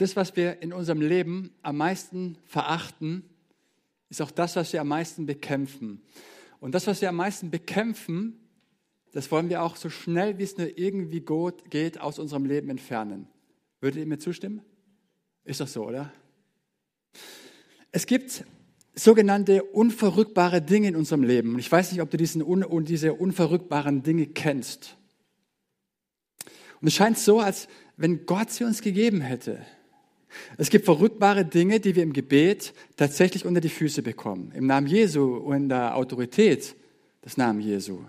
das, was wir in unserem Leben am meisten verachten, ist auch das, was wir am meisten bekämpfen. Und das, was wir am meisten bekämpfen, das wollen wir auch so schnell, wie es nur irgendwie geht, aus unserem Leben entfernen. Würdet ihr mir zustimmen? Ist doch so, oder? Es gibt sogenannte unverrückbare Dinge in unserem Leben. Und ich weiß nicht, ob du diesen, diese unverrückbaren Dinge kennst. Und es scheint so, als wenn Gott sie uns gegeben hätte. Es gibt verrückbare Dinge, die wir im Gebet tatsächlich unter die Füße bekommen. Im Namen Jesu und in der Autorität des Namen Jesu.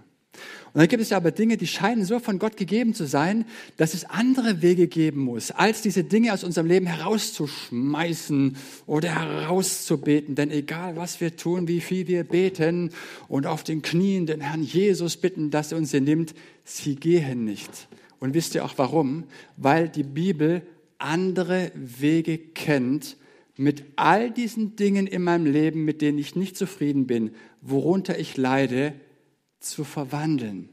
Und dann gibt es aber Dinge, die scheinen so von Gott gegeben zu sein, dass es andere Wege geben muss, als diese Dinge aus unserem Leben herauszuschmeißen oder herauszubeten. Denn egal was wir tun, wie viel wir beten und auf den Knien den Herrn Jesus bitten, dass er uns sie nimmt, sie gehen nicht. Und wisst ihr auch warum? Weil die Bibel andere Wege kennt, mit all diesen Dingen in meinem Leben, mit denen ich nicht zufrieden bin, worunter ich leide, zu verwandeln.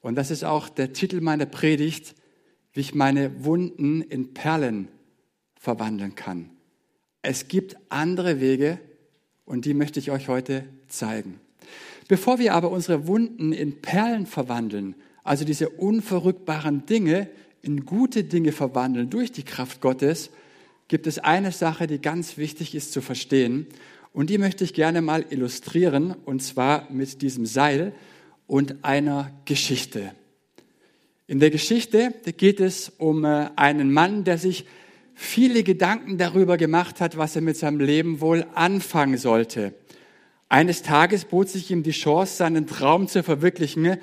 Und das ist auch der Titel meiner Predigt, wie ich meine Wunden in Perlen verwandeln kann. Es gibt andere Wege und die möchte ich euch heute zeigen. Bevor wir aber unsere Wunden in Perlen verwandeln, also diese unverrückbaren Dinge in gute Dinge verwandeln durch die Kraft Gottes, gibt es eine Sache, die ganz wichtig ist zu verstehen. Und die möchte ich gerne mal illustrieren, und zwar mit diesem Seil und einer Geschichte. In der Geschichte geht es um äh, einen Mann, der sich viele Gedanken darüber gemacht hat, was er mit seinem Leben wohl anfangen sollte. Eines Tages bot sich ihm die Chance, seinen Traum zu verwirklichen,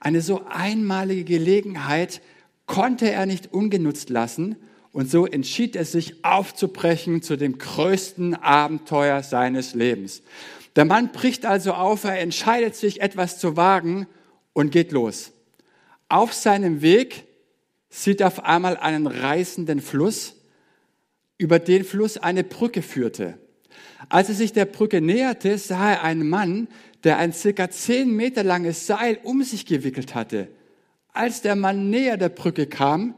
eine so einmalige Gelegenheit konnte er nicht ungenutzt lassen und so entschied er sich aufzubrechen zu dem größten Abenteuer seines Lebens. Der Mann bricht also auf, er entscheidet sich etwas zu wagen und geht los. Auf seinem Weg sieht er auf einmal einen reißenden Fluss, über den Fluss eine Brücke führte. Als er sich der Brücke näherte, sah er einen Mann, der ein circa zehn Meter langes Seil um sich gewickelt hatte. Als der Mann näher der Brücke kam,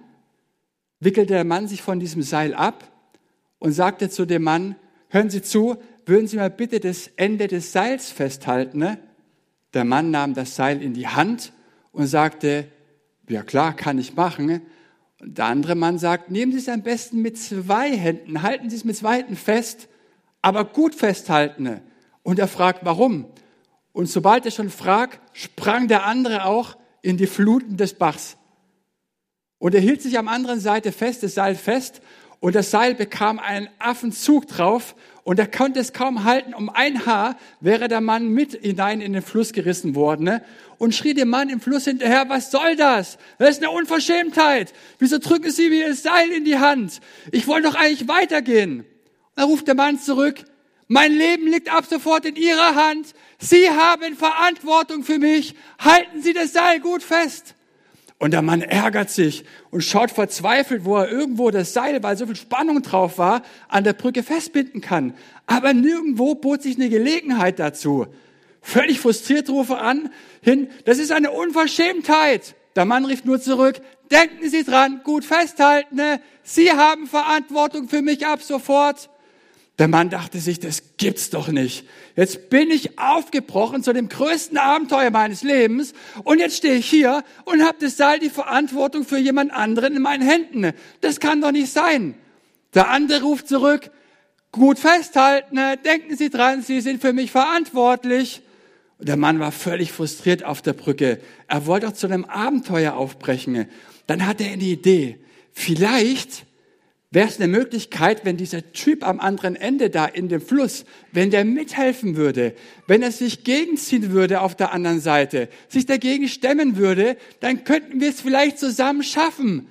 wickelte der Mann sich von diesem Seil ab und sagte zu dem Mann, hören Sie zu, würden Sie mal bitte das Ende des Seils festhalten? Ne? Der Mann nahm das Seil in die Hand und sagte, ja klar, kann ich machen. Und der andere Mann sagt, nehmen Sie es am besten mit zwei Händen, halten Sie es mit zwei Händen fest, aber gut festhalten. Und er fragt, warum? Und sobald er schon fragt, sprang der andere auch in die Fluten des Bachs. Und er hielt sich am anderen Seite fest, das Seil fest, und das Seil bekam einen Affenzug drauf und er konnte es kaum halten. Um ein Haar wäre der Mann mit hinein in den Fluss gerissen worden ne? und schrie dem Mann im Fluss hinterher, was soll das? Das ist eine Unverschämtheit. Wieso drücken Sie mir das Seil in die Hand? Ich wollte doch eigentlich weitergehen. Da ruft der Mann zurück, mein Leben liegt ab sofort in Ihrer Hand. Sie haben Verantwortung für mich. Halten Sie das Seil gut fest. Und der Mann ärgert sich und schaut verzweifelt, wo er irgendwo das Seil, weil so viel Spannung drauf war, an der Brücke festbinden kann. Aber nirgendwo bot sich eine Gelegenheit dazu. Völlig frustriert rufe an, hin, das ist eine Unverschämtheit. Der Mann rief nur zurück, denken Sie dran, gut festhalten, ne? Sie haben Verantwortung für mich ab sofort. Der Mann dachte sich, das gibt's doch nicht. Jetzt bin ich aufgebrochen zu dem größten Abenteuer meines Lebens und jetzt stehe ich hier und habe das Seil die Verantwortung für jemand anderen in meinen Händen. Das kann doch nicht sein. Der andere ruft zurück, gut festhalten, denken Sie dran, Sie sind für mich verantwortlich. Und der Mann war völlig frustriert auf der Brücke. Er wollte auch zu einem Abenteuer aufbrechen. Dann hatte er eine Idee. Vielleicht wäre es eine Möglichkeit, wenn dieser Typ am anderen Ende da in dem Fluss, wenn der mithelfen würde, wenn er sich gegenziehen würde auf der anderen Seite, sich dagegen stemmen würde, dann könnten wir es vielleicht zusammen schaffen.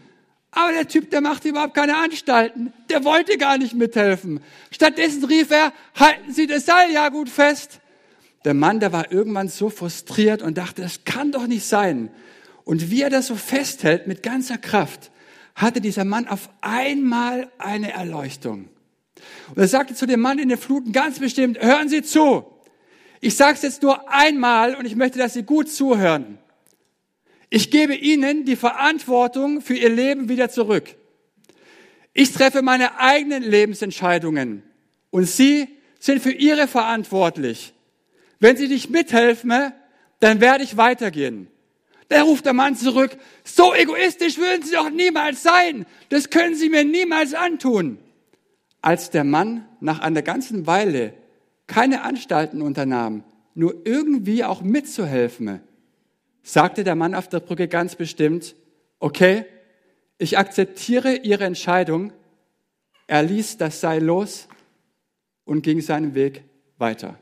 Aber der Typ, der macht überhaupt keine Anstalten. Der wollte gar nicht mithelfen. Stattdessen rief er, halten Sie das Seil ja gut fest. Der Mann, der war irgendwann so frustriert und dachte, das kann doch nicht sein. Und wie er das so festhält mit ganzer Kraft, hatte dieser Mann auf einmal eine Erleuchtung. Und er sagte zu dem Mann in den Fluten ganz bestimmt, hören Sie zu. Ich sage es jetzt nur einmal und ich möchte, dass Sie gut zuhören. Ich gebe Ihnen die Verantwortung für Ihr Leben wieder zurück. Ich treffe meine eigenen Lebensentscheidungen und Sie sind für Ihre verantwortlich. Wenn Sie nicht mithelfen, dann werde ich weitergehen. Da ruft der Mann zurück, so egoistisch würden Sie doch niemals sein. Das können Sie mir niemals antun. Als der Mann nach einer ganzen Weile keine Anstalten unternahm, nur irgendwie auch mitzuhelfen, sagte der Mann auf der Brücke ganz bestimmt, okay, ich akzeptiere Ihre Entscheidung. Er ließ das Seil los und ging seinen Weg weiter.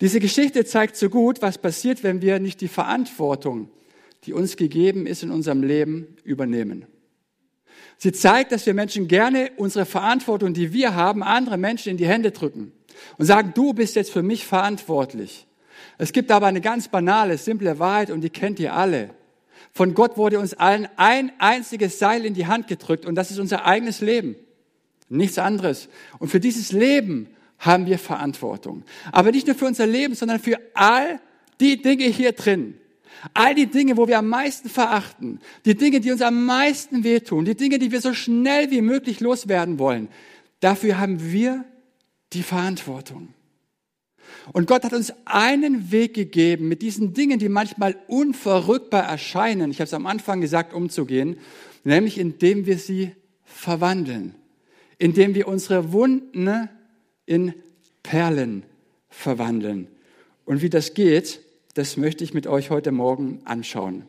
Diese Geschichte zeigt so gut, was passiert, wenn wir nicht die Verantwortung, die uns gegeben ist in unserem Leben, übernehmen. Sie zeigt, dass wir Menschen gerne unsere Verantwortung, die wir haben, andere Menschen in die Hände drücken und sagen, du bist jetzt für mich verantwortlich. Es gibt aber eine ganz banale, simple Wahrheit und die kennt ihr alle. Von Gott wurde uns allen ein einziges Seil in die Hand gedrückt und das ist unser eigenes Leben. Nichts anderes. Und für dieses Leben haben wir Verantwortung. Aber nicht nur für unser Leben, sondern für all die Dinge hier drin. All die Dinge, wo wir am meisten verachten, die Dinge, die uns am meisten wehtun, die Dinge, die wir so schnell wie möglich loswerden wollen, dafür haben wir die Verantwortung. Und Gott hat uns einen Weg gegeben, mit diesen Dingen, die manchmal unverrückbar erscheinen, ich habe es am Anfang gesagt, umzugehen, nämlich indem wir sie verwandeln, indem wir unsere Wunden in Perlen verwandeln. Und wie das geht, das möchte ich mit euch heute Morgen anschauen.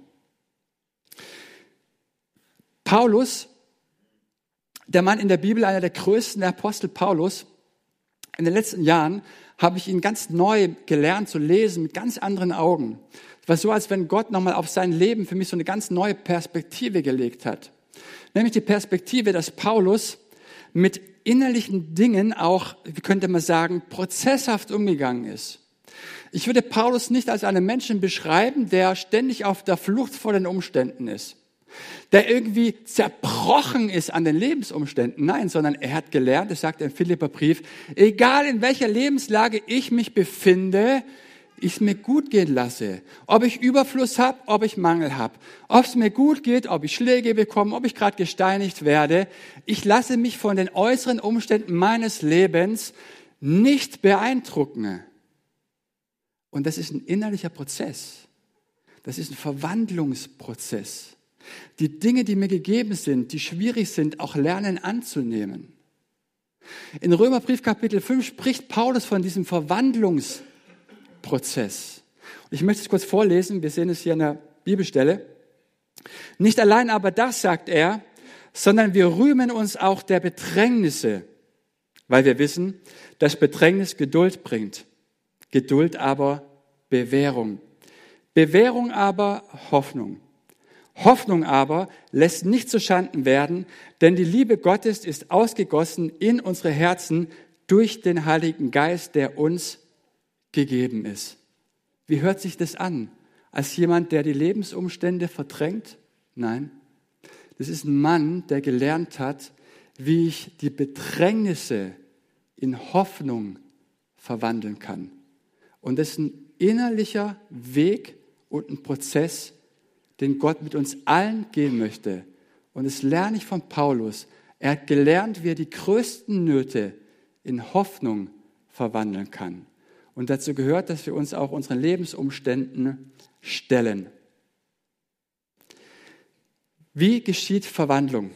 Paulus, der Mann in der Bibel, einer der größten der Apostel Paulus, in den letzten Jahren habe ich ihn ganz neu gelernt zu lesen mit ganz anderen Augen. Es war so, als wenn Gott nochmal auf sein Leben für mich so eine ganz neue Perspektive gelegt hat. Nämlich die Perspektive, dass Paulus mit innerlichen Dingen auch, wie könnte man sagen, prozesshaft umgegangen ist. Ich würde Paulus nicht als einen Menschen beschreiben, der ständig auf der Flucht vor den Umständen ist, der irgendwie zerbrochen ist an den Lebensumständen. Nein, sondern er hat gelernt, das sagt er im Philipperbrief, egal in welcher Lebenslage ich mich befinde, ich es mir gut gehen lasse. Ob ich Überfluss habe, ob ich Mangel habe. Ob es mir gut geht, ob ich Schläge bekomme, ob ich gerade gesteinigt werde. Ich lasse mich von den äußeren Umständen meines Lebens nicht beeindrucken. Und das ist ein innerlicher Prozess. Das ist ein Verwandlungsprozess. Die Dinge, die mir gegeben sind, die schwierig sind, auch lernen anzunehmen. In Römerbrief Kapitel 5 spricht Paulus von diesem Verwandlungsprozess. Prozess. Ich möchte es kurz vorlesen, wir sehen es hier an der Bibelstelle. Nicht allein aber das, sagt er, sondern wir rühmen uns auch der Bedrängnisse, weil wir wissen, dass Bedrängnis Geduld bringt, Geduld aber Bewährung, Bewährung aber Hoffnung. Hoffnung aber lässt nicht zu Schanden werden, denn die Liebe Gottes ist ausgegossen in unsere Herzen durch den Heiligen Geist, der uns gegeben ist. Wie hört sich das an? Als jemand, der die Lebensumstände verdrängt? Nein. Das ist ein Mann, der gelernt hat, wie ich die Bedrängnisse in Hoffnung verwandeln kann. Und das ist ein innerlicher Weg und ein Prozess, den Gott mit uns allen gehen möchte. Und das lerne ich von Paulus. Er hat gelernt, wie er die größten Nöte in Hoffnung verwandeln kann. Und dazu gehört, dass wir uns auch unseren Lebensumständen stellen. Wie geschieht Verwandlung?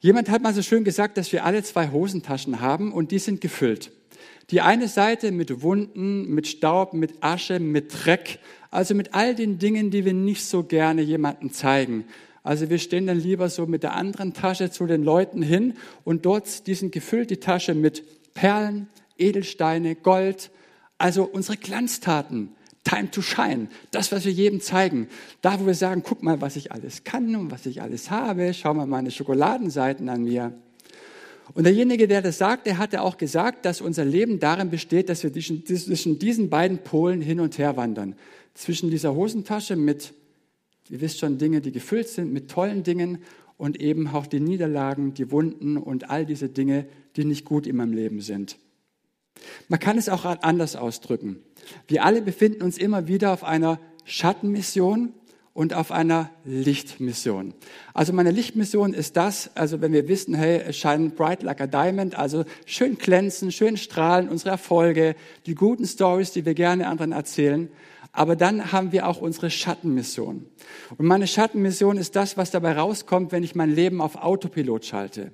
Jemand hat mal so schön gesagt, dass wir alle zwei Hosentaschen haben und die sind gefüllt. Die eine Seite mit Wunden, mit Staub, mit Asche, mit Dreck, also mit all den Dingen, die wir nicht so gerne jemandem zeigen. Also wir stehen dann lieber so mit der anderen Tasche zu den Leuten hin und dort, die sind gefüllt, die Tasche mit Perlen, Edelsteine, Gold, also unsere Glanztaten. Time to shine, das, was wir jedem zeigen. Da, wo wir sagen, guck mal, was ich alles kann und was ich alles habe, schau mal meine Schokoladenseiten an mir. Und derjenige, der das sagt, der hatte auch gesagt, dass unser Leben darin besteht, dass wir zwischen diesen beiden Polen hin und her wandern. Zwischen dieser Hosentasche mit, ihr wisst schon, Dinge, die gefüllt sind mit tollen Dingen und eben auch die Niederlagen, die Wunden und all diese Dinge, die nicht gut in meinem Leben sind. Man kann es auch anders ausdrücken. Wir alle befinden uns immer wieder auf einer Schattenmission und auf einer Lichtmission. Also meine Lichtmission ist das, also wenn wir wissen, hey, scheint bright like a diamond, also schön glänzen, schön strahlen, unsere Erfolge, die guten Stories, die wir gerne anderen erzählen. Aber dann haben wir auch unsere Schattenmission. Und meine Schattenmission ist das, was dabei rauskommt, wenn ich mein Leben auf Autopilot schalte.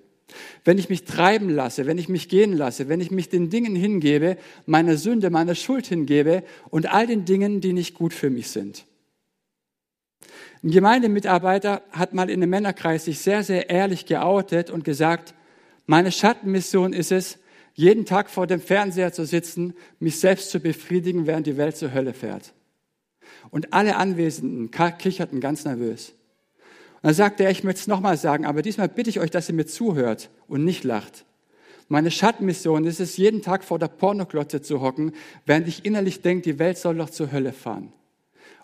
Wenn ich mich treiben lasse, wenn ich mich gehen lasse, wenn ich mich den Dingen hingebe, meiner Sünde, meiner Schuld hingebe und all den Dingen, die nicht gut für mich sind. Ein Gemeindemitarbeiter hat mal in einem Männerkreis sich sehr, sehr ehrlich geoutet und gesagt, meine Schattenmission ist es, jeden Tag vor dem Fernseher zu sitzen, mich selbst zu befriedigen, während die Welt zur Hölle fährt. Und alle Anwesenden kicherten ganz nervös. Dann sagte er, ich möchte es nochmal sagen, aber diesmal bitte ich euch, dass ihr mir zuhört und nicht lacht. Meine Schattenmission ist es, jeden Tag vor der Pornoklotze zu hocken, während ich innerlich denke, die Welt soll doch zur Hölle fahren.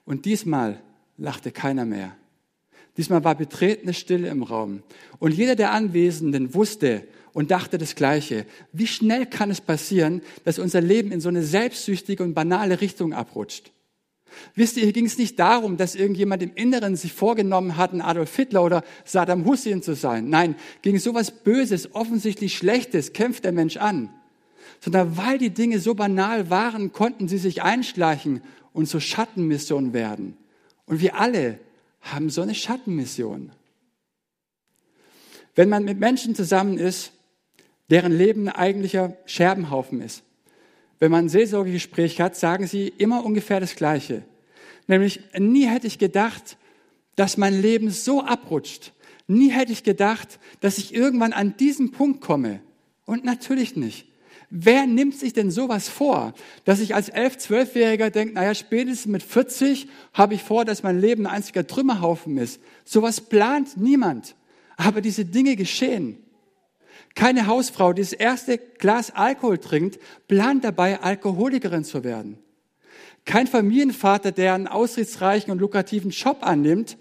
Und diesmal lachte keiner mehr. Diesmal war betretene Stille im Raum. Und jeder der Anwesenden wusste und dachte das Gleiche. Wie schnell kann es passieren, dass unser Leben in so eine selbstsüchtige und banale Richtung abrutscht? Wisst ihr, hier ging es nicht darum, dass irgendjemand im Inneren sich vorgenommen hat, ein Adolf Hitler oder Saddam Hussein zu sein. Nein, gegen sowas Böses, offensichtlich Schlechtes kämpft der Mensch an. Sondern weil die Dinge so banal waren, konnten sie sich einschleichen und zur Schattenmission werden. Und wir alle haben so eine Schattenmission. Wenn man mit Menschen zusammen ist, deren Leben ein eigentlicher Scherbenhaufen ist, wenn man ein Seelsorgegespräch hat, sagen sie immer ungefähr das Gleiche. Nämlich, nie hätte ich gedacht, dass mein Leben so abrutscht. Nie hätte ich gedacht, dass ich irgendwann an diesen Punkt komme. Und natürlich nicht. Wer nimmt sich denn sowas vor, dass ich als elf, zwölfjähriger denke, naja, spätestens mit 40 habe ich vor, dass mein Leben ein einziger Trümmerhaufen ist. Sowas plant niemand. Aber diese Dinge geschehen. Keine Hausfrau, die das erste Glas Alkohol trinkt, plant dabei, Alkoholikerin zu werden. Kein Familienvater, der einen aussichtsreichen und lukrativen Job annimmt,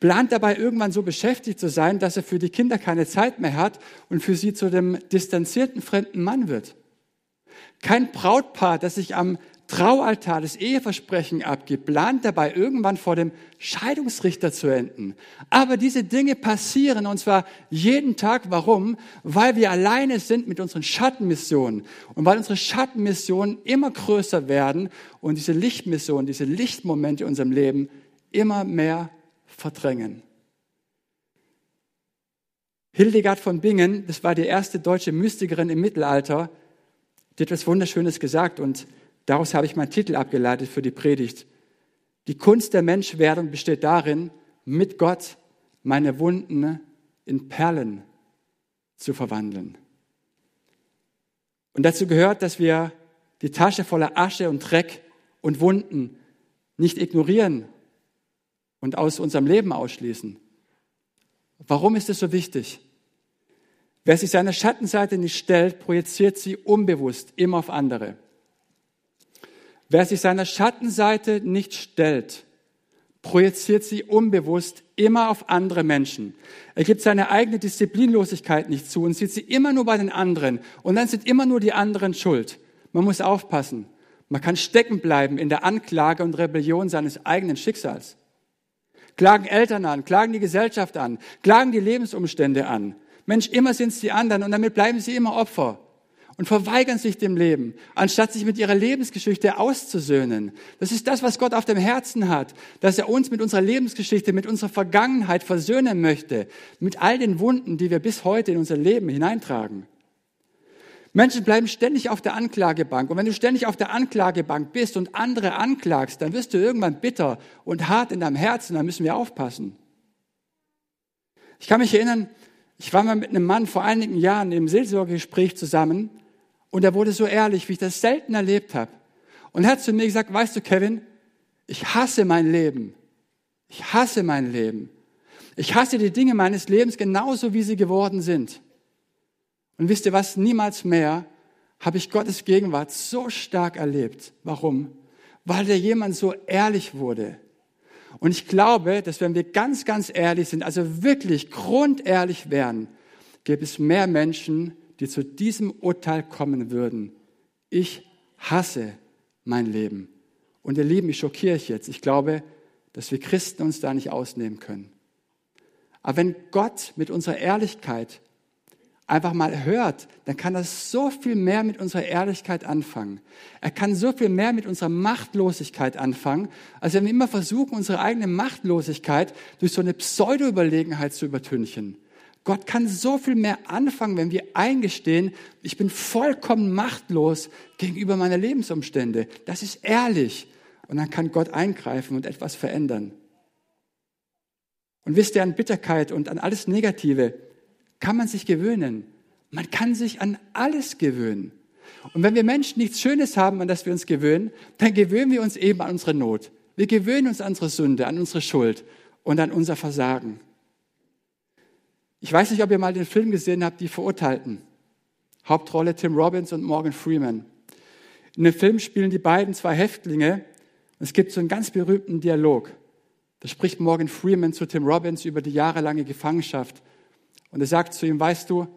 plant dabei irgendwann so beschäftigt zu sein, dass er für die Kinder keine Zeit mehr hat und für sie zu dem distanzierten fremden Mann wird. Kein Brautpaar, das sich am Traualtar das Eheversprechen abgibt, plant dabei irgendwann vor dem Scheidungsrichter zu enden. Aber diese Dinge passieren und zwar jeden Tag. Warum? Weil wir alleine sind mit unseren Schattenmissionen und weil unsere Schattenmissionen immer größer werden und diese Lichtmissionen, diese Lichtmomente in unserem Leben immer mehr verdrängen. Hildegard von Bingen, das war die erste deutsche Mystikerin im Mittelalter, die hat etwas Wunderschönes gesagt und daraus habe ich meinen Titel abgeleitet für die Predigt. Die Kunst der Menschwerdung besteht darin, mit Gott meine Wunden in Perlen zu verwandeln. Und dazu gehört, dass wir die Tasche voller Asche und Dreck und Wunden nicht ignorieren und aus unserem Leben ausschließen. Warum ist es so wichtig? Wer sich seiner Schattenseite nicht stellt, projiziert sie unbewusst immer auf andere. Wer sich seiner Schattenseite nicht stellt, projiziert sie unbewusst immer auf andere Menschen. Er gibt seine eigene Disziplinlosigkeit nicht zu und sieht sie immer nur bei den anderen. Und dann sind immer nur die anderen schuld. Man muss aufpassen. Man kann stecken bleiben in der Anklage und Rebellion seines eigenen Schicksals. Klagen Eltern an, klagen die Gesellschaft an, klagen die Lebensumstände an. Mensch, immer sind es die anderen und damit bleiben sie immer Opfer und verweigern sich dem Leben, anstatt sich mit ihrer Lebensgeschichte auszusöhnen. Das ist das, was Gott auf dem Herzen hat, dass er uns mit unserer Lebensgeschichte, mit unserer Vergangenheit versöhnen möchte, mit all den Wunden, die wir bis heute in unser Leben hineintragen. Menschen bleiben ständig auf der Anklagebank. Und wenn du ständig auf der Anklagebank bist und andere anklagst, dann wirst du irgendwann bitter und hart in deinem Herzen. Da müssen wir aufpassen. Ich kann mich erinnern, ich war mal mit einem Mann vor einigen Jahren im Seelsorgegespräch zusammen und er wurde so ehrlich, wie ich das selten erlebt habe. Und er hat zu mir gesagt, weißt du, Kevin, ich hasse mein Leben. Ich hasse mein Leben. Ich hasse die Dinge meines Lebens genauso, wie sie geworden sind. Und wisst ihr was? Niemals mehr habe ich Gottes Gegenwart so stark erlebt. Warum? Weil der jemand so ehrlich wurde. Und ich glaube, dass wenn wir ganz, ganz ehrlich sind, also wirklich grundehrlich wären, gäbe es mehr Menschen, die zu diesem Urteil kommen würden. Ich hasse mein Leben. Und ihr Lieben, ich schockiere euch jetzt. Ich glaube, dass wir Christen uns da nicht ausnehmen können. Aber wenn Gott mit unserer Ehrlichkeit einfach mal hört, dann kann er so viel mehr mit unserer Ehrlichkeit anfangen. Er kann so viel mehr mit unserer Machtlosigkeit anfangen, als wenn wir immer versuchen, unsere eigene Machtlosigkeit durch so eine Pseudo-Überlegenheit zu übertünchen. Gott kann so viel mehr anfangen, wenn wir eingestehen, ich bin vollkommen machtlos gegenüber meiner Lebensumstände. Das ist ehrlich. Und dann kann Gott eingreifen und etwas verändern. Und wisst ihr, an Bitterkeit und an alles Negative kann man sich gewöhnen. Man kann sich an alles gewöhnen. Und wenn wir Menschen nichts Schönes haben, an das wir uns gewöhnen, dann gewöhnen wir uns eben an unsere Not. Wir gewöhnen uns an unsere Sünde, an unsere Schuld und an unser Versagen. Ich weiß nicht, ob ihr mal den Film gesehen habt, Die Verurteilten. Hauptrolle Tim Robbins und Morgan Freeman. In dem Film spielen die beiden zwei Häftlinge es gibt so einen ganz berühmten Dialog. Da spricht Morgan Freeman zu Tim Robbins über die jahrelange Gefangenschaft. Und er sagt zu ihm, weißt du,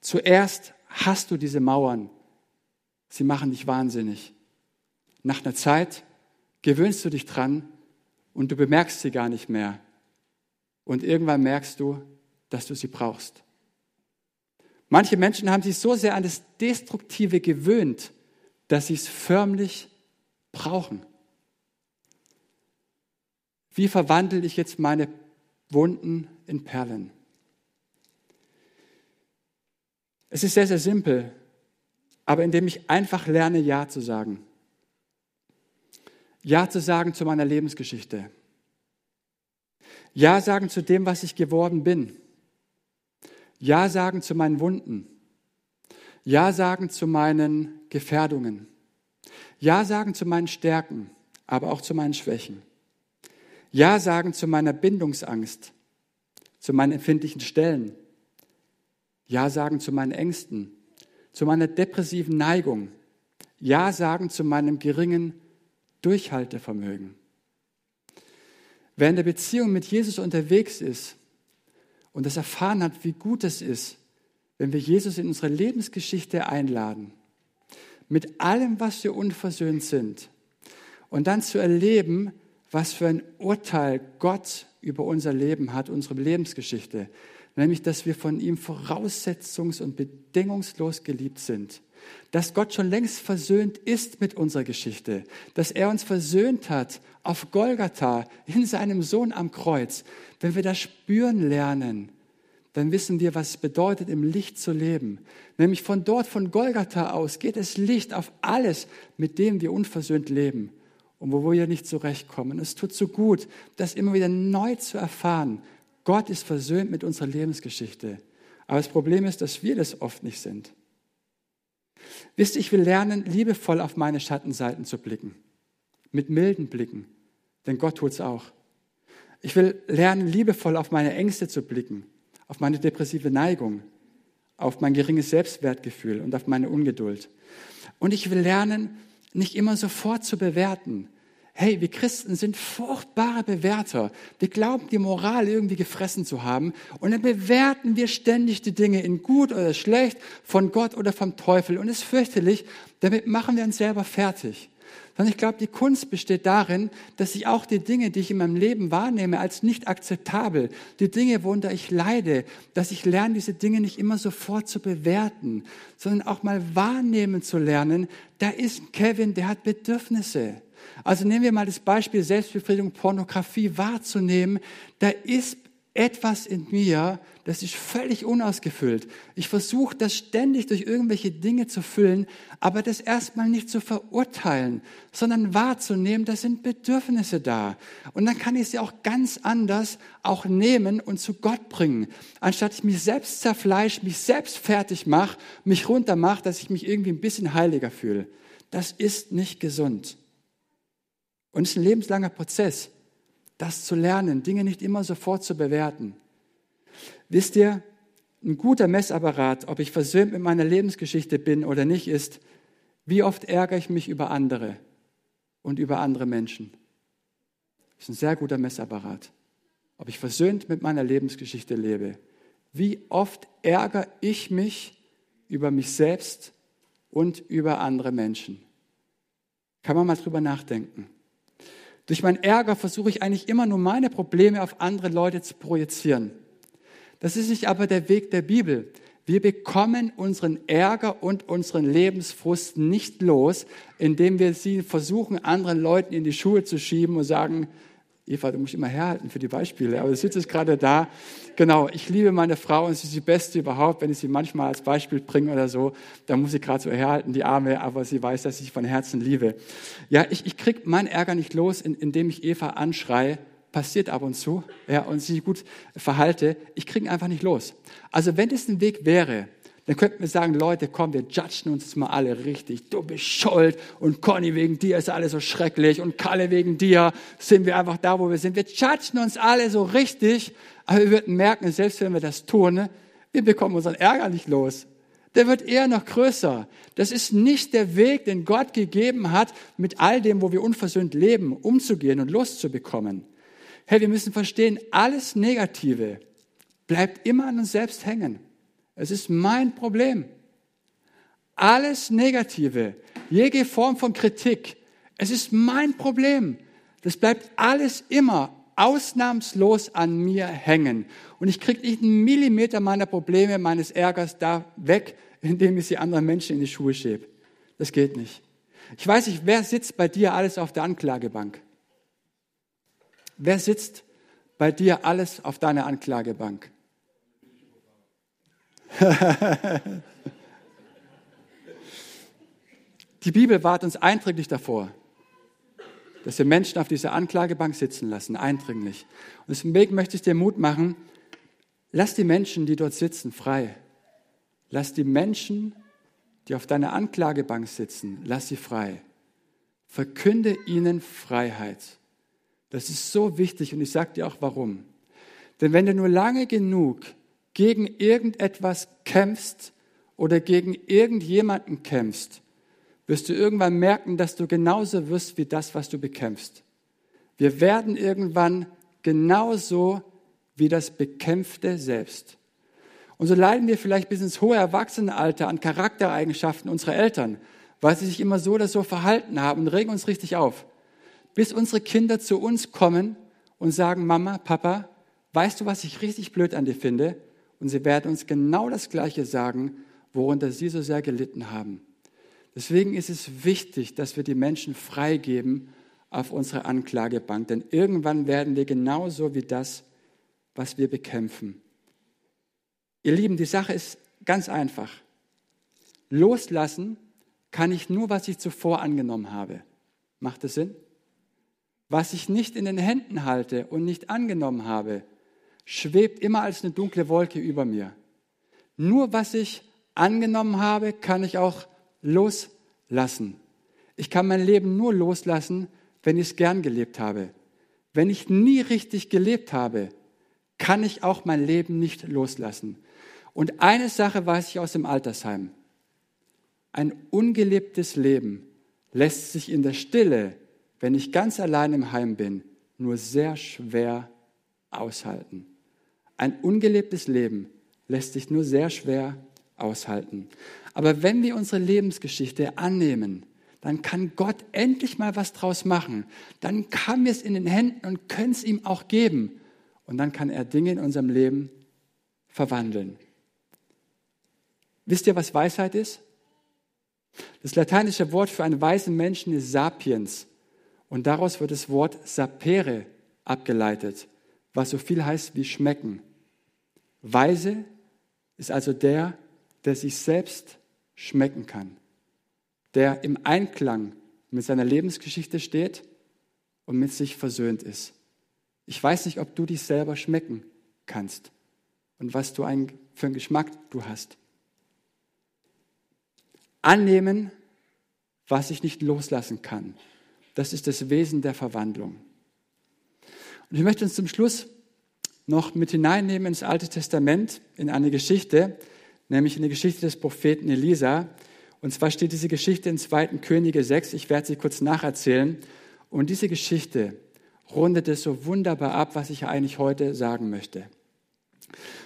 zuerst hast du diese Mauern. Sie machen dich wahnsinnig. Nach einer Zeit gewöhnst du dich dran und du bemerkst sie gar nicht mehr. Und irgendwann merkst du, dass du sie brauchst. Manche Menschen haben sich so sehr an das Destruktive gewöhnt, dass sie es förmlich brauchen. Wie verwandle ich jetzt meine Wunden in Perlen? Es ist sehr, sehr simpel, aber indem ich einfach lerne, Ja zu sagen. Ja zu sagen zu meiner Lebensgeschichte. Ja sagen zu dem, was ich geworden bin. Ja sagen zu meinen Wunden. Ja sagen zu meinen Gefährdungen. Ja sagen zu meinen Stärken, aber auch zu meinen Schwächen. Ja sagen zu meiner Bindungsangst, zu meinen empfindlichen Stellen. Ja sagen zu meinen Ängsten, zu meiner depressiven Neigung. Ja sagen zu meinem geringen Durchhaltevermögen. Wer in der Beziehung mit Jesus unterwegs ist, und das erfahren hat, wie gut es ist, wenn wir Jesus in unsere Lebensgeschichte einladen, mit allem, was wir unversöhnt sind, und dann zu erleben, was für ein Urteil Gott über unser Leben hat, unsere Lebensgeschichte, nämlich dass wir von ihm voraussetzungs- und bedingungslos geliebt sind dass Gott schon längst versöhnt ist mit unserer Geschichte, dass er uns versöhnt hat auf Golgatha in seinem Sohn am Kreuz. Wenn wir das spüren lernen, dann wissen wir, was es bedeutet, im Licht zu leben. Nämlich von dort, von Golgatha aus, geht es Licht auf alles, mit dem wir unversöhnt leben und wo wir nicht zurechtkommen. Es tut so gut, das immer wieder neu zu erfahren. Gott ist versöhnt mit unserer Lebensgeschichte. Aber das Problem ist, dass wir das oft nicht sind. Wisst ihr, ich will lernen, liebevoll auf meine Schattenseiten zu blicken. Mit milden Blicken. Denn Gott tut es auch. Ich will lernen, liebevoll auf meine Ängste zu blicken, auf meine depressive Neigung, auf mein geringes Selbstwertgefühl und auf meine Ungeduld. Und ich will lernen, nicht immer sofort zu bewerten, hey, wir Christen sind furchtbare Bewerter. Wir glauben, die Moral irgendwie gefressen zu haben. Und dann bewerten wir ständig die Dinge in gut oder schlecht, von Gott oder vom Teufel. Und es ist fürchterlich, damit machen wir uns selber fertig. Sondern ich glaube, die Kunst besteht darin, dass ich auch die Dinge, die ich in meinem Leben wahrnehme, als nicht akzeptabel, die Dinge, worunter ich leide, dass ich lerne, diese Dinge nicht immer sofort zu bewerten, sondern auch mal wahrnehmen zu lernen, da ist Kevin, der hat Bedürfnisse. Also nehmen wir mal das Beispiel Selbstbefriedigung, Pornografie wahrzunehmen. Da ist etwas in mir, das ist völlig unausgefüllt. Ich versuche das ständig durch irgendwelche Dinge zu füllen, aber das erstmal nicht zu verurteilen, sondern wahrzunehmen, da sind Bedürfnisse da. Und dann kann ich sie auch ganz anders auch nehmen und zu Gott bringen. Anstatt ich mich selbst zerfleisch, mich selbst fertig mache, mich runtermache, dass ich mich irgendwie ein bisschen heiliger fühle. Das ist nicht gesund. Und es ist ein lebenslanger Prozess, das zu lernen, Dinge nicht immer sofort zu bewerten. Wisst ihr, ein guter Messapparat, ob ich versöhnt mit meiner Lebensgeschichte bin oder nicht, ist, wie oft ärgere ich mich über andere und über andere Menschen. Das ist ein sehr guter Messapparat. Ob ich versöhnt mit meiner Lebensgeschichte lebe. Wie oft ärgere ich mich über mich selbst und über andere Menschen. Kann man mal drüber nachdenken. Durch meinen Ärger versuche ich eigentlich immer nur meine Probleme auf andere Leute zu projizieren. Das ist nicht aber der Weg der Bibel. Wir bekommen unseren Ärger und unseren Lebensfrust nicht los, indem wir sie versuchen, anderen Leuten in die Schuhe zu schieben und sagen, Eva, du musst immer herhalten für die Beispiele, aber du sitzt jetzt gerade da. Genau, ich liebe meine Frau und sie ist die Beste überhaupt. Wenn ich sie manchmal als Beispiel bringe oder so, dann muss ich gerade so herhalten, die Arme, aber sie weiß, dass ich von Herzen liebe. Ja, ich, ich krieg meinen Ärger nicht los, indem ich Eva anschreie, passiert ab und zu, ja, und sie gut verhalte. Ich kriege ihn einfach nicht los. Also wenn es ein Weg wäre, dann könnten wir sagen, Leute, komm, wir judgen uns jetzt mal alle richtig. Du bist schuld und Conny wegen dir ist alles so schrecklich und Kalle wegen dir sind wir einfach da, wo wir sind. Wir judgen uns alle so richtig, aber wir würden merken, selbst wenn wir das tun, ne, wir bekommen unseren Ärger nicht los. Der wird eher noch größer. Das ist nicht der Weg, den Gott gegeben hat, mit all dem, wo wir unversöhnt leben, umzugehen und loszubekommen. Hey, wir müssen verstehen, alles Negative bleibt immer an uns selbst hängen. Es ist mein Problem. Alles Negative, jede Form von Kritik, es ist mein Problem. Das bleibt alles immer ausnahmslos an mir hängen. Und ich kriege nicht einen Millimeter meiner Probleme, meines Ärgers da weg, indem ich sie anderen Menschen in die Schuhe schiebe. Das geht nicht. Ich weiß nicht, wer sitzt bei dir alles auf der Anklagebank? Wer sitzt bei dir alles auf deiner Anklagebank? Die Bibel wahrt uns eindringlich davor, dass wir Menschen auf dieser Anklagebank sitzen lassen, eindringlich. Und deswegen möchte ich dir Mut machen, lass die Menschen, die dort sitzen, frei. Lass die Menschen, die auf deiner Anklagebank sitzen, lass sie frei. Verkünde ihnen Freiheit. Das ist so wichtig und ich sage dir auch warum. Denn wenn du nur lange genug gegen irgendetwas kämpfst oder gegen irgendjemanden kämpfst, wirst du irgendwann merken, dass du genauso wirst wie das, was du bekämpfst. Wir werden irgendwann genauso wie das Bekämpfte selbst. Und so leiden wir vielleicht bis ins hohe Erwachsenenalter an Charaktereigenschaften unserer Eltern, weil sie sich immer so oder so verhalten haben und regen uns richtig auf. Bis unsere Kinder zu uns kommen und sagen, Mama, Papa, weißt du, was ich richtig blöd an dir finde? Und sie werden uns genau das Gleiche sagen, worunter sie so sehr gelitten haben. Deswegen ist es wichtig, dass wir die Menschen freigeben auf unsere Anklagebank, denn irgendwann werden wir genauso wie das, was wir bekämpfen. Ihr Lieben, die Sache ist ganz einfach. Loslassen kann ich nur, was ich zuvor angenommen habe. Macht das Sinn? Was ich nicht in den Händen halte und nicht angenommen habe, schwebt immer als eine dunkle Wolke über mir. Nur was ich angenommen habe, kann ich auch loslassen. Ich kann mein Leben nur loslassen, wenn ich es gern gelebt habe. Wenn ich nie richtig gelebt habe, kann ich auch mein Leben nicht loslassen. Und eine Sache weiß ich aus dem Altersheim. Ein ungelebtes Leben lässt sich in der Stille, wenn ich ganz allein im Heim bin, nur sehr schwer aushalten. Ein ungelebtes Leben lässt sich nur sehr schwer aushalten. Aber wenn wir unsere Lebensgeschichte annehmen, dann kann Gott endlich mal was draus machen. Dann haben wir es in den Händen und können es ihm auch geben. Und dann kann er Dinge in unserem Leben verwandeln. Wisst ihr, was Weisheit ist? Das lateinische Wort für einen weisen Menschen ist sapiens. Und daraus wird das Wort sapere abgeleitet was so viel heißt wie schmecken. Weise ist also der, der sich selbst schmecken kann, der im Einklang mit seiner Lebensgeschichte steht und mit sich versöhnt ist. Ich weiß nicht, ob du dich selber schmecken kannst und was du ein, für einen Geschmack du hast. Annehmen, was ich nicht loslassen kann. Das ist das Wesen der Verwandlung. Und ich möchte uns zum Schluss noch mit hineinnehmen ins Alte Testament, in eine Geschichte, nämlich in die Geschichte des Propheten Elisa. Und zwar steht diese Geschichte in 2. Könige 6. Ich werde sie kurz nacherzählen. Und diese Geschichte rundet es so wunderbar ab, was ich eigentlich heute sagen möchte.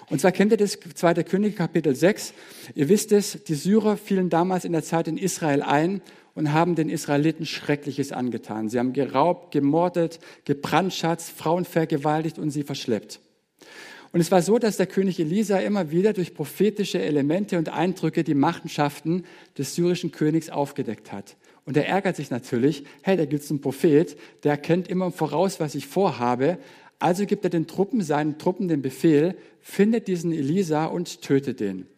Und zwar kennt ihr das 2. Könige Kapitel 6. Ihr wisst es, die Syrer fielen damals in der Zeit in Israel ein und haben den Israeliten Schreckliches angetan. Sie haben geraubt, gemordet, gebrandschatzt, Frauen vergewaltigt und sie verschleppt. Und es war so, dass der König Elisa immer wieder durch prophetische Elemente und Eindrücke die Machenschaften des syrischen Königs aufgedeckt hat. Und er ärgert sich natürlich, hey, da gibt es einen Prophet, der kennt immer voraus, was ich vorhabe. Also gibt er den Truppen, seinen Truppen den Befehl, findet diesen Elisa und tötet den.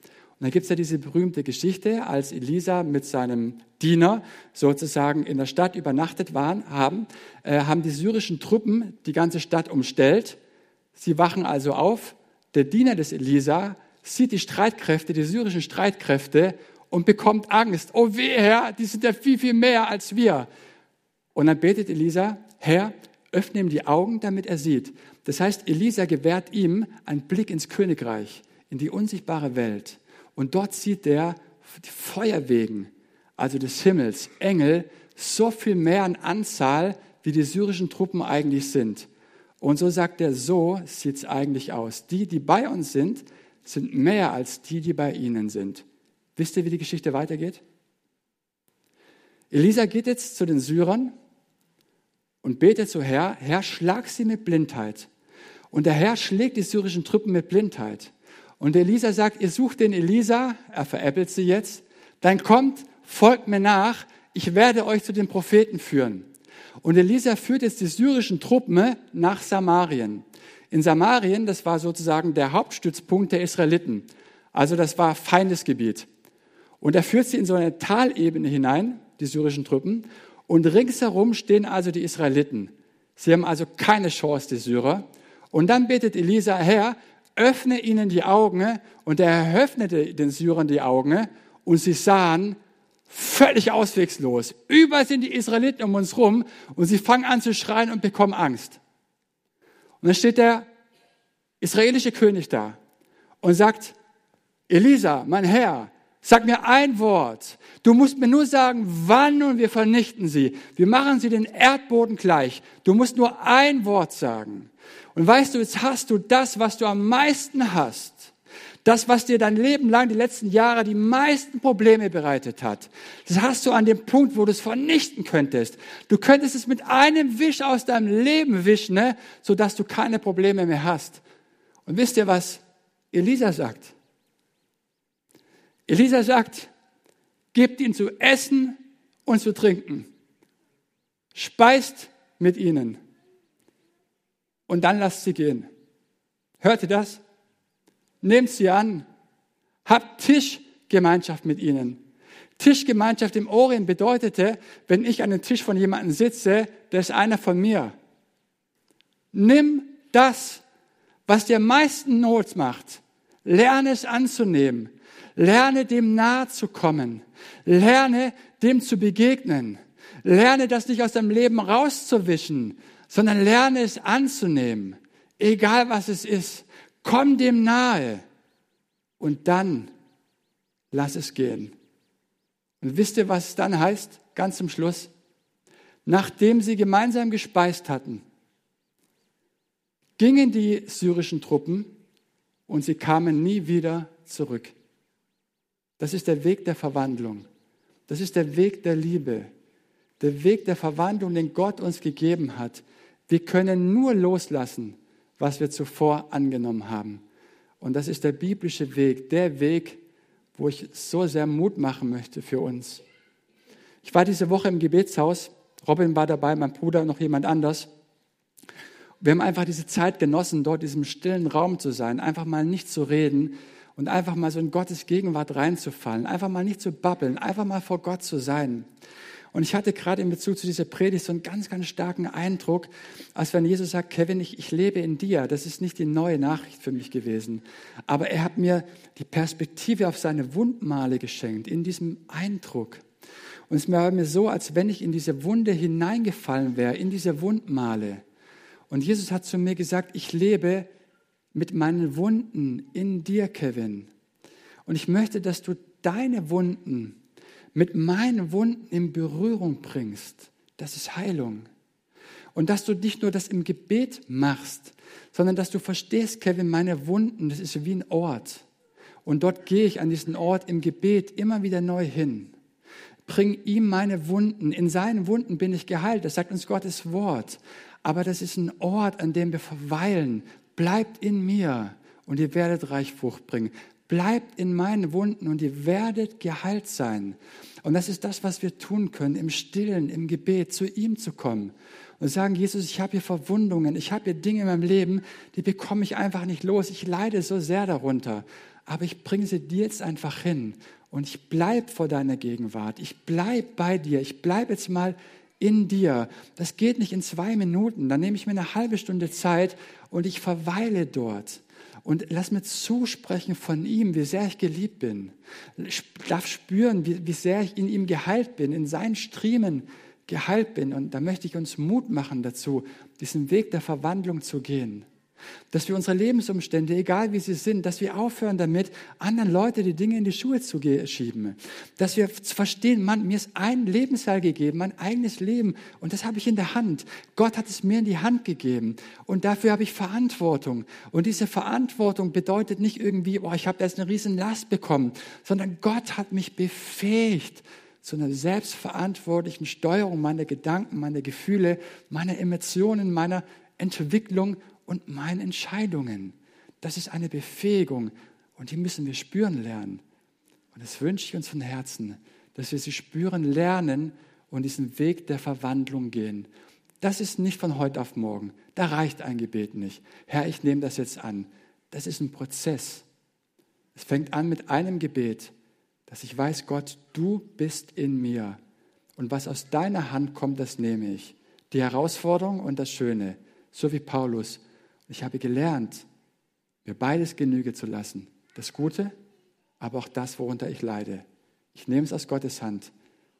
Und dann gibt es ja diese berühmte Geschichte, als Elisa mit seinem Diener sozusagen in der Stadt übernachtet waren, haben, äh, haben die syrischen Truppen die ganze Stadt umstellt. Sie wachen also auf. Der Diener des Elisa sieht die Streitkräfte, die syrischen Streitkräfte und bekommt Angst. Oh weh, Herr, die sind ja viel, viel mehr als wir. Und dann betet Elisa, Herr, öffne ihm die Augen, damit er sieht. Das heißt, Elisa gewährt ihm einen Blick ins Königreich, in die unsichtbare Welt. Und dort sieht er die Feuerwegen, also des Himmels, Engel, so viel mehr an Anzahl, wie die syrischen Truppen eigentlich sind. Und so sagt er, so sieht es eigentlich aus. Die, die bei uns sind, sind mehr als die, die bei ihnen sind. Wisst ihr, wie die Geschichte weitergeht? Elisa geht jetzt zu den Syrern und betet so, Herr, Herr, schlag sie mit Blindheit. Und der Herr schlägt die syrischen Truppen mit Blindheit. Und Elisa sagt, ihr sucht den Elisa, er veräppelt sie jetzt, dann kommt, folgt mir nach, ich werde euch zu den Propheten führen. Und Elisa führt jetzt die syrischen Truppen nach Samarien. In Samarien, das war sozusagen der Hauptstützpunkt der Israeliten. Also das war Feindesgebiet. Und er führt sie in so eine Talebene hinein, die syrischen Truppen, und ringsherum stehen also die Israeliten. Sie haben also keine Chance, die Syrer. Und dann betet Elisa, Herr, öffne ihnen die Augen. Und er öffnete den Syrern die Augen und sie sahen völlig auswegslos. Überall sind die Israeliten um uns rum und sie fangen an zu schreien und bekommen Angst. Und dann steht der israelische König da und sagt, Elisa, mein Herr, Sag mir ein Wort. Du musst mir nur sagen, wann und wir vernichten sie. Wir machen sie den Erdboden gleich. Du musst nur ein Wort sagen. Und weißt du, jetzt hast du das, was du am meisten hast. Das, was dir dein Leben lang, die letzten Jahre, die meisten Probleme bereitet hat. Das hast du an dem Punkt, wo du es vernichten könntest. Du könntest es mit einem Wisch aus deinem Leben wischen, ne? sodass du keine Probleme mehr hast. Und wisst ihr, was Elisa sagt? Elisa sagt, gebt ihnen zu essen und zu trinken. Speist mit ihnen. Und dann lasst sie gehen. Hört ihr das? Nehmt sie an. Habt Tischgemeinschaft mit ihnen. Tischgemeinschaft im Orient bedeutete, wenn ich an den Tisch von jemandem sitze, der ist einer von mir. Nimm das, was dir am meisten Not macht. Lerne es anzunehmen. Lerne dem nahe zu kommen. Lerne dem zu begegnen. Lerne das nicht aus deinem Leben rauszuwischen, sondern lerne es anzunehmen. Egal was es ist. Komm dem nahe. Und dann lass es gehen. Und wisst ihr, was es dann heißt? Ganz zum Schluss. Nachdem sie gemeinsam gespeist hatten, gingen die syrischen Truppen und sie kamen nie wieder zurück. Das ist der Weg der Verwandlung. Das ist der Weg der Liebe. Der Weg der Verwandlung, den Gott uns gegeben hat. Wir können nur loslassen, was wir zuvor angenommen haben. Und das ist der biblische Weg, der Weg, wo ich so sehr Mut machen möchte für uns. Ich war diese Woche im Gebetshaus. Robin war dabei, mein Bruder und noch jemand anders. Wir haben einfach diese Zeit genossen, dort in diesem stillen Raum zu sein, einfach mal nicht zu reden, und einfach mal so in Gottes Gegenwart reinzufallen, einfach mal nicht zu babbeln, einfach mal vor Gott zu sein. Und ich hatte gerade in Bezug zu dieser Predigt so einen ganz, ganz starken Eindruck, als wenn Jesus sagt, Kevin, ich, ich lebe in dir. Das ist nicht die neue Nachricht für mich gewesen. Aber er hat mir die Perspektive auf seine Wundmale geschenkt, in diesem Eindruck. Und es war mir so, als wenn ich in diese Wunde hineingefallen wäre, in diese Wundmale. Und Jesus hat zu mir gesagt, ich lebe mit meinen Wunden in dir, Kevin. Und ich möchte, dass du deine Wunden mit meinen Wunden in Berührung bringst. Das ist Heilung. Und dass du nicht nur das im Gebet machst, sondern dass du verstehst, Kevin, meine Wunden, das ist wie ein Ort. Und dort gehe ich an diesen Ort im Gebet immer wieder neu hin. bringe ihm meine Wunden. In seinen Wunden bin ich geheilt. Das sagt uns Gottes Wort. Aber das ist ein Ort, an dem wir verweilen. Bleibt in mir und ihr werdet reich Frucht bringen. Bleibt in meinen Wunden und ihr werdet geheilt sein. Und das ist das, was wir tun können, im Stillen, im Gebet, zu ihm zu kommen und sagen, Jesus, ich habe hier Verwundungen, ich habe hier Dinge in meinem Leben, die bekomme ich einfach nicht los. Ich leide so sehr darunter. Aber ich bringe sie dir jetzt einfach hin und ich bleibe vor deiner Gegenwart. Ich bleibe bei dir. Ich bleibe jetzt mal in dir. Das geht nicht in zwei Minuten. Dann nehme ich mir eine halbe Stunde Zeit und ich verweile dort. Und lass mir zusprechen von ihm, wie sehr ich geliebt bin. Darf spüren, wie, wie sehr ich in ihm geheilt bin, in seinen Striemen geheilt bin. Und da möchte ich uns Mut machen dazu, diesen Weg der Verwandlung zu gehen. Dass wir unsere Lebensumstände, egal wie sie sind, dass wir aufhören damit, anderen Leuten die Dinge in die Schuhe zu schieben. Dass wir verstehen, Mann, mir ist ein Lebensjahr gegeben, mein eigenes Leben und das habe ich in der Hand. Gott hat es mir in die Hand gegeben und dafür habe ich Verantwortung. Und diese Verantwortung bedeutet nicht irgendwie, oh, ich habe jetzt eine riesen Last bekommen, sondern Gott hat mich befähigt zu einer selbstverantwortlichen Steuerung meiner Gedanken, meiner Gefühle, meiner Emotionen, meiner Entwicklung und meinen Entscheidungen. Das ist eine Befähigung und die müssen wir spüren lernen. Und das wünsche ich uns von Herzen, dass wir sie spüren lernen und diesen Weg der Verwandlung gehen. Das ist nicht von heute auf morgen. Da reicht ein Gebet nicht. Herr, ich nehme das jetzt an. Das ist ein Prozess. Es fängt an mit einem Gebet, dass ich weiß, Gott, du bist in mir. Und was aus deiner Hand kommt, das nehme ich. Die Herausforderung und das Schöne. So wie Paulus ich habe gelernt, mir beides Genüge zu lassen. Das Gute, aber auch das, worunter ich leide. Ich nehme es aus Gottes Hand,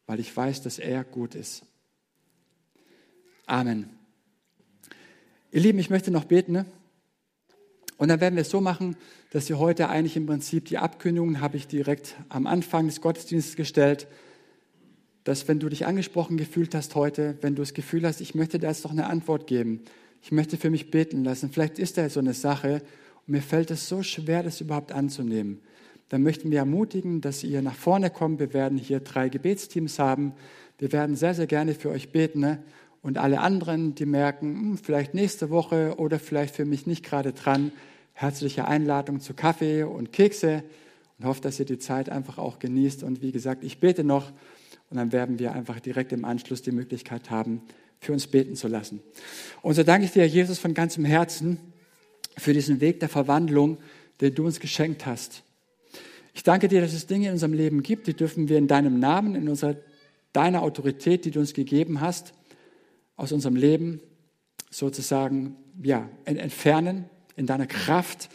weil ich weiß, dass er gut ist. Amen. Ihr Lieben, ich möchte noch beten. Ne? Und dann werden wir es so machen, dass wir heute eigentlich im Prinzip die Abkündigungen habe ich direkt am Anfang des Gottesdienstes gestellt, dass wenn du dich angesprochen gefühlt hast heute, wenn du das Gefühl hast, ich möchte da jetzt noch eine Antwort geben, ich möchte für mich beten lassen. Vielleicht ist da so eine Sache und mir fällt es so schwer, das überhaupt anzunehmen. Dann möchten wir ermutigen, dass ihr nach vorne kommt. Wir werden hier drei Gebetsteams haben. Wir werden sehr, sehr gerne für euch beten. Ne? Und alle anderen, die merken, hm, vielleicht nächste Woche oder vielleicht für mich nicht gerade dran, herzliche Einladung zu Kaffee und Kekse und hoffe, dass ihr die Zeit einfach auch genießt. Und wie gesagt, ich bete noch und dann werden wir einfach direkt im Anschluss die Möglichkeit haben, für uns beten zu lassen. Und so danke ich dir, Jesus, von ganzem Herzen für diesen Weg der Verwandlung, den du uns geschenkt hast. Ich danke dir, dass es Dinge in unserem Leben gibt, die dürfen wir in deinem Namen, in unserer, deiner Autorität, die du uns gegeben hast, aus unserem Leben sozusagen ja, entfernen. In deiner Kraft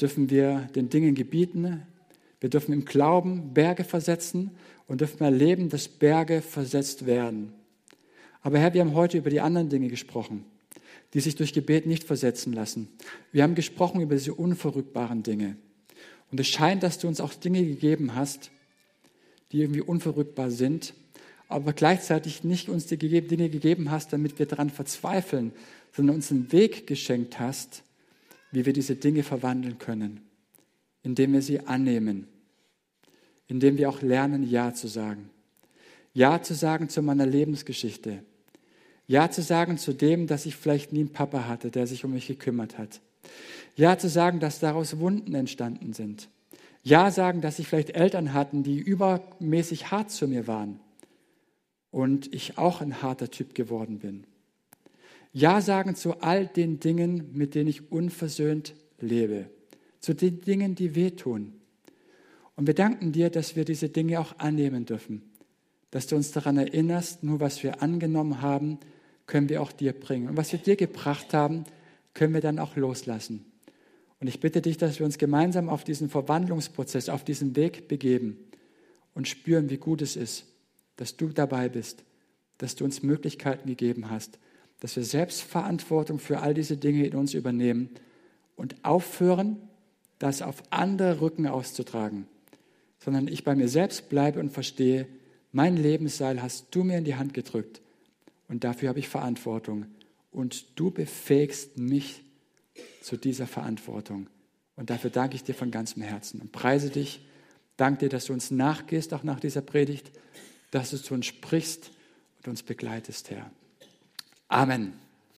dürfen wir den Dingen gebieten. Wir dürfen im Glauben Berge versetzen und dürfen erleben, dass Berge versetzt werden. Aber Herr, wir haben heute über die anderen Dinge gesprochen, die sich durch Gebet nicht versetzen lassen. Wir haben gesprochen über diese unverrückbaren Dinge. Und es scheint, dass du uns auch Dinge gegeben hast, die irgendwie unverrückbar sind, aber gleichzeitig nicht uns die Dinge gegeben hast, damit wir daran verzweifeln, sondern uns einen Weg geschenkt hast, wie wir diese Dinge verwandeln können, indem wir sie annehmen, indem wir auch lernen, Ja zu sagen. Ja zu sagen zu meiner Lebensgeschichte, ja zu sagen zu dem, dass ich vielleicht nie einen Papa hatte, der sich um mich gekümmert hat. Ja zu sagen, dass daraus Wunden entstanden sind. Ja sagen, dass ich vielleicht Eltern hatten, die übermäßig hart zu mir waren und ich auch ein harter Typ geworden bin. Ja sagen zu all den Dingen, mit denen ich unversöhnt lebe, zu den Dingen, die wehtun. Und wir danken dir, dass wir diese Dinge auch annehmen dürfen, dass du uns daran erinnerst, nur was wir angenommen haben, können wir auch dir bringen. Und was wir dir gebracht haben, können wir dann auch loslassen. Und ich bitte dich, dass wir uns gemeinsam auf diesen Verwandlungsprozess, auf diesen Weg begeben und spüren, wie gut es ist, dass du dabei bist, dass du uns Möglichkeiten gegeben hast, dass wir selbst Verantwortung für all diese Dinge in uns übernehmen und aufhören, das auf andere Rücken auszutragen, sondern ich bei mir selbst bleibe und verstehe, mein Lebensseil hast du mir in die Hand gedrückt und dafür habe ich Verantwortung. Und du befähigst mich zu dieser Verantwortung. Und dafür danke ich dir von ganzem Herzen und preise dich. Danke dir, dass du uns nachgehst, auch nach dieser Predigt, dass du zu uns sprichst und uns begleitest, Herr. Amen.